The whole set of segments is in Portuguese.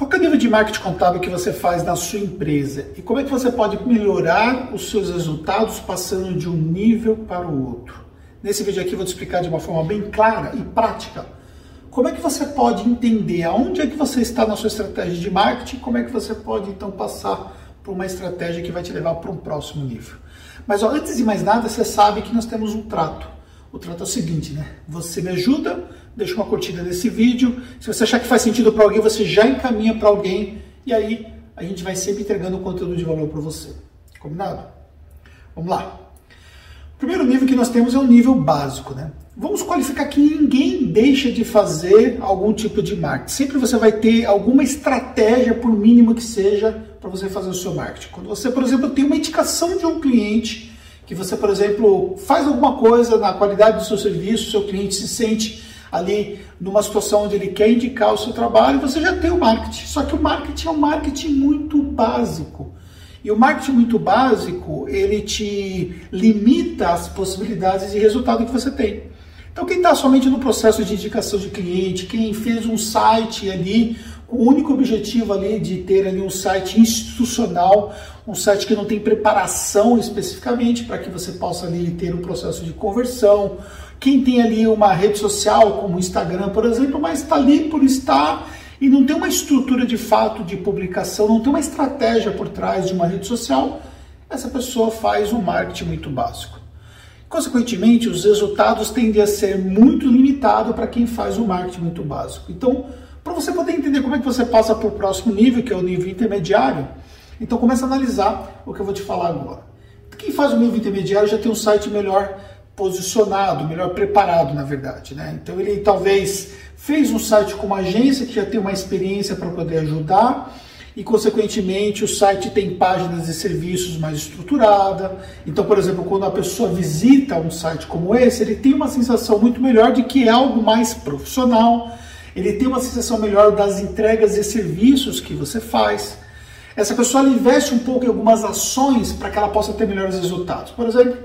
Qual é o nível de marketing contábil que você faz na sua empresa? E como é que você pode melhorar os seus resultados passando de um nível para o outro? Nesse vídeo aqui eu vou te explicar de uma forma bem clara e prática como é que você pode entender aonde é que você está na sua estratégia de marketing, como é que você pode então passar por uma estratégia que vai te levar para um próximo nível. Mas ó, antes de mais nada, você sabe que nós temos um trato. O trato é o seguinte, né? Você me ajuda, deixa uma curtida nesse vídeo. Se você achar que faz sentido para alguém, você já encaminha para alguém e aí a gente vai sempre entregando conteúdo de valor para você. Combinado? Vamos lá. O primeiro nível que nós temos é o nível básico, né? Vamos qualificar que ninguém deixa de fazer algum tipo de marketing. Sempre você vai ter alguma estratégia, por mínimo que seja, para você fazer o seu marketing. Quando você, por exemplo, tem uma indicação de um cliente que você, por exemplo, faz alguma coisa na qualidade do seu serviço, seu cliente se sente ali numa situação onde ele quer indicar o seu trabalho, você já tem o marketing. Só que o marketing é um marketing muito básico. E o marketing muito básico, ele te limita as possibilidades de resultado que você tem. Então, quem está somente no processo de indicação de cliente, quem fez um site ali com o único objetivo ali de ter ali um site institucional, um site que não tem preparação especificamente para que você possa ali ter um processo de conversão. Quem tem ali uma rede social como o Instagram, por exemplo, mas está ali por estar e não tem uma estrutura de fato de publicação, não tem uma estratégia por trás de uma rede social, essa pessoa faz um marketing muito básico. Consequentemente, os resultados tendem a ser muito limitados para quem faz um marketing muito básico. Então, para você poder entender como é que você passa para o próximo nível, que é o nível intermediário, então começa a analisar o que eu vou te falar agora. Quem faz o nível intermediário já tem um site melhor posicionado, melhor preparado, na verdade. Né? Então ele talvez fez um site com uma agência que já tem uma experiência para poder ajudar e, consequentemente, o site tem páginas de serviços mais estruturada. Então, por exemplo, quando a pessoa visita um site como esse, ele tem uma sensação muito melhor de que é algo mais profissional, ele tem uma sensação melhor das entregas e serviços que você faz. Essa pessoa investe um pouco em algumas ações para que ela possa ter melhores resultados. Por exemplo,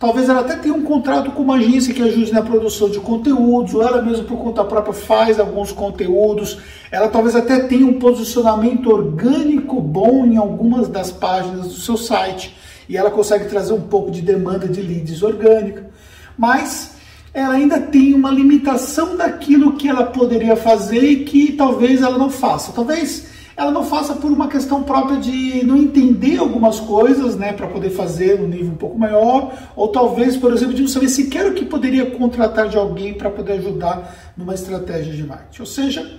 talvez ela até tenha um contrato com uma agência que ajude na produção de conteúdos, ou ela mesma por conta própria faz alguns conteúdos. Ela talvez até tenha um posicionamento orgânico bom em algumas das páginas do seu site e ela consegue trazer um pouco de demanda de leads orgânica. Mas ela ainda tem uma limitação daquilo que ela poderia fazer e que talvez ela não faça. Talvez ela não faça por uma questão própria de não entender algumas coisas, né, para poder fazer no nível um pouco maior, ou talvez, por exemplo, de não saber sequer o que poderia contratar de alguém para poder ajudar numa estratégia de marketing. Ou seja,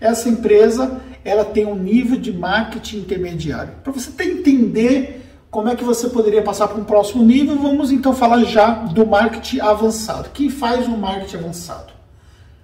essa empresa ela tem um nível de marketing intermediário. Para você entender como é que você poderia passar para um próximo nível? Vamos então falar já do marketing avançado. Quem faz um marketing avançado?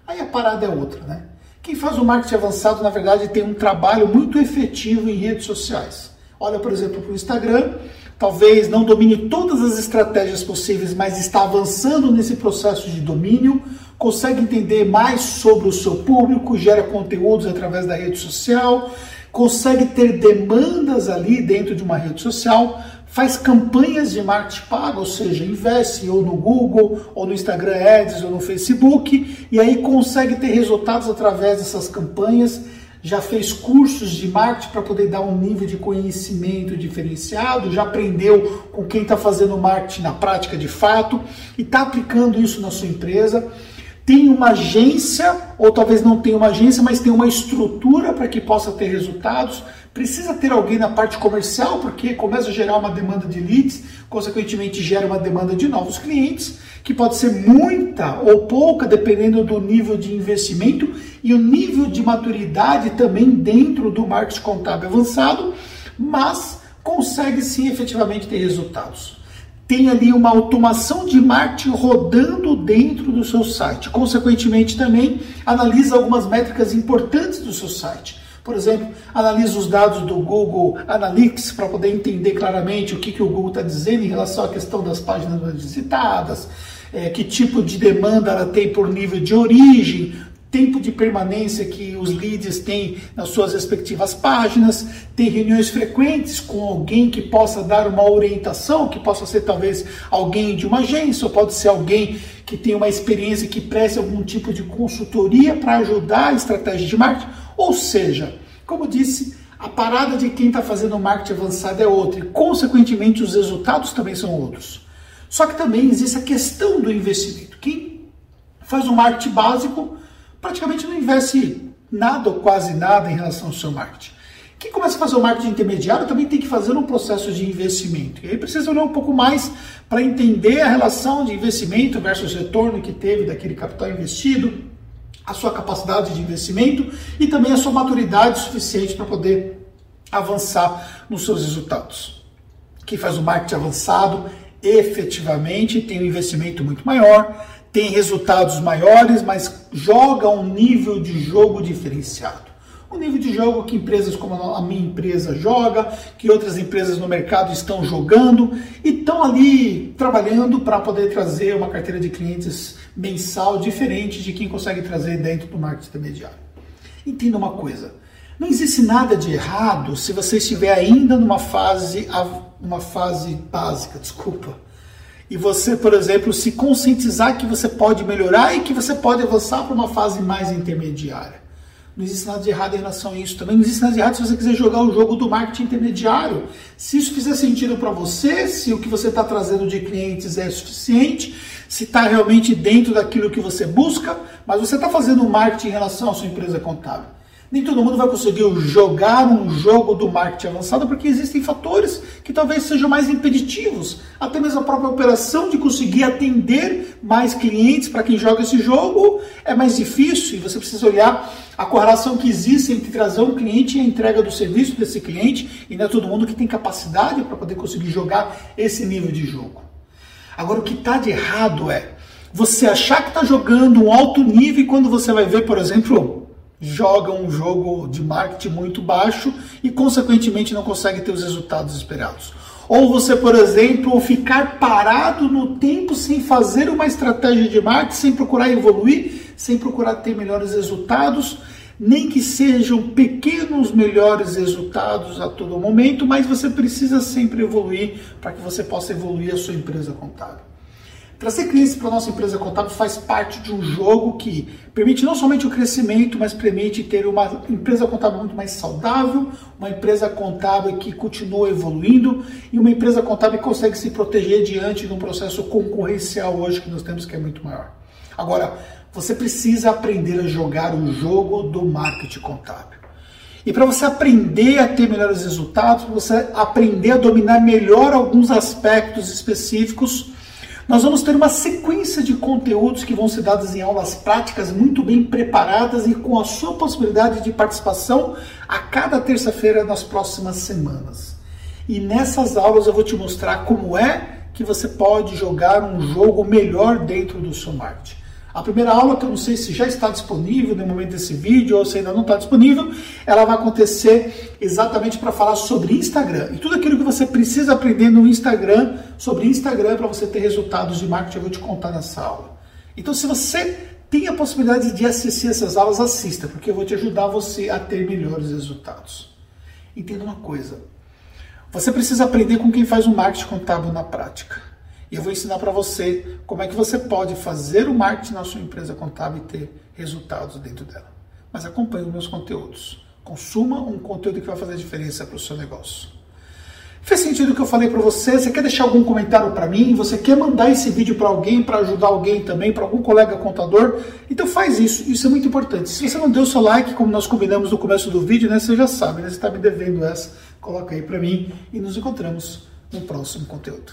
Aí a parada é outra, né? Quem faz o marketing avançado, na verdade, tem um trabalho muito efetivo em redes sociais. Olha, por exemplo, para o Instagram, talvez não domine todas as estratégias possíveis, mas está avançando nesse processo de domínio, consegue entender mais sobre o seu público, gera conteúdos através da rede social, consegue ter demandas ali dentro de uma rede social, faz campanhas de marketing pago, ou seja, investe ou no Google, ou no Instagram Ads, ou no Facebook, e aí consegue ter resultados através dessas campanhas. Já fez cursos de marketing para poder dar um nível de conhecimento diferenciado, já aprendeu com quem está fazendo marketing na prática de fato e está aplicando isso na sua empresa tem uma agência, ou talvez não tenha uma agência, mas tem uma estrutura para que possa ter resultados. Precisa ter alguém na parte comercial, porque começa a gerar uma demanda de leads, consequentemente gera uma demanda de novos clientes, que pode ser muita ou pouca, dependendo do nível de investimento e o nível de maturidade também dentro do marketing contábil avançado, mas consegue sim efetivamente ter resultados tem ali uma automação de marketing rodando dentro do seu site. Consequentemente, também analisa algumas métricas importantes do seu site. Por exemplo, analisa os dados do Google Analytics para poder entender claramente o que, que o Google está dizendo em relação à questão das páginas visitadas, é, que tipo de demanda ela tem por nível de origem, tempo de permanência que os leads têm nas suas respectivas páginas, ter reuniões frequentes com alguém que possa dar uma orientação, que possa ser talvez alguém de uma agência, ou pode ser alguém que tem uma experiência que preste algum tipo de consultoria para ajudar a estratégia de marketing. Ou seja, Como disse, a parada de quem está fazendo marketing avançado é outra e, consequentemente, os resultados também são outros. Só que também existe a questão do investimento. Quem faz um marketing básico praticamente não investe nada ou quase nada em relação ao seu marketing. Quem começa a fazer o marketing intermediário também tem que fazer um processo de investimento. E aí precisa olhar um pouco mais para entender a relação de investimento versus retorno que teve daquele capital investido a sua capacidade de investimento e também a sua maturidade suficiente para poder avançar nos seus resultados. Quem faz o marketing avançado efetivamente tem um investimento muito maior, tem resultados maiores, mas joga um nível de jogo diferenciado o nível de jogo que empresas como a minha empresa joga, que outras empresas no mercado estão jogando e estão ali trabalhando para poder trazer uma carteira de clientes mensal diferente de quem consegue trazer dentro do marketing intermediário. Entenda uma coisa, não existe nada de errado se você estiver ainda numa fase, uma fase básica, desculpa, e você, por exemplo, se conscientizar que você pode melhorar e que você pode avançar para uma fase mais intermediária. Não existe nada de errado em relação a isso. Também não existe nada de errado se você quiser jogar o jogo do marketing intermediário. Se isso fizer sentido para você, se o que você está trazendo de clientes é suficiente, se está realmente dentro daquilo que você busca, mas você está fazendo marketing em relação à sua empresa contábil. Nem todo mundo vai conseguir jogar um jogo do marketing avançado porque existem fatores que talvez sejam mais impeditivos. Até mesmo a própria operação de conseguir atender mais clientes para quem joga esse jogo é mais difícil e você precisa olhar a correlação que existe entre trazer um cliente e a entrega do serviço desse cliente e não é todo mundo que tem capacidade para poder conseguir jogar esse nível de jogo. Agora, o que está de errado é você achar que está jogando um alto nível quando você vai ver, por exemplo, joga um jogo de marketing muito baixo e, consequentemente, não consegue ter os resultados esperados. Ou você, por exemplo, ficar parado no tempo sem fazer uma estratégia de marketing, sem procurar evoluir, sem procurar ter melhores resultados, nem que sejam pequenos melhores resultados a todo momento, mas você precisa sempre evoluir para que você possa evoluir a sua empresa contábil. Trazer clientes para a nossa empresa contábil faz parte de um jogo que permite não somente o crescimento, mas permite ter uma empresa contábil muito mais saudável, uma empresa contábil que continua evoluindo e uma empresa contábil que consegue se proteger diante de um processo concorrencial hoje que nós temos que é muito maior. Agora, você precisa aprender a jogar o jogo do marketing contábil. E para você aprender a ter melhores resultados, você aprender a dominar melhor alguns aspectos específicos, nós vamos ter uma sequência de conteúdos que vão ser dados em aulas práticas muito bem preparadas e com a sua possibilidade de participação a cada terça-feira nas próximas semanas. E nessas aulas eu vou te mostrar como é que você pode jogar um jogo melhor dentro do marketing. A primeira aula, que eu não sei se já está disponível no momento desse vídeo ou se ainda não está disponível, ela vai acontecer exatamente para falar sobre Instagram e tudo aquilo que você precisa aprender no Instagram sobre Instagram para você ter resultados de marketing. Eu vou te contar nessa aula. Então, se você tem a possibilidade de assistir essas aulas, assista, porque eu vou te ajudar você a ter melhores resultados. Entenda uma coisa: você precisa aprender com quem faz o marketing contábil na prática. E eu vou ensinar para você como é que você pode fazer o marketing na sua empresa contábil e ter resultados dentro dela. Mas acompanhe os meus conteúdos. Consuma um conteúdo que vai fazer diferença para o seu negócio. Fez sentido o que eu falei para você? Você quer deixar algum comentário para mim? Você quer mandar esse vídeo para alguém, para ajudar alguém também, para algum colega contador? Então faz isso, isso é muito importante. Se você não deu o seu like, como nós combinamos no começo do vídeo, né, você já sabe, né, você está me devendo essa, coloca aí para mim e nos encontramos no próximo conteúdo.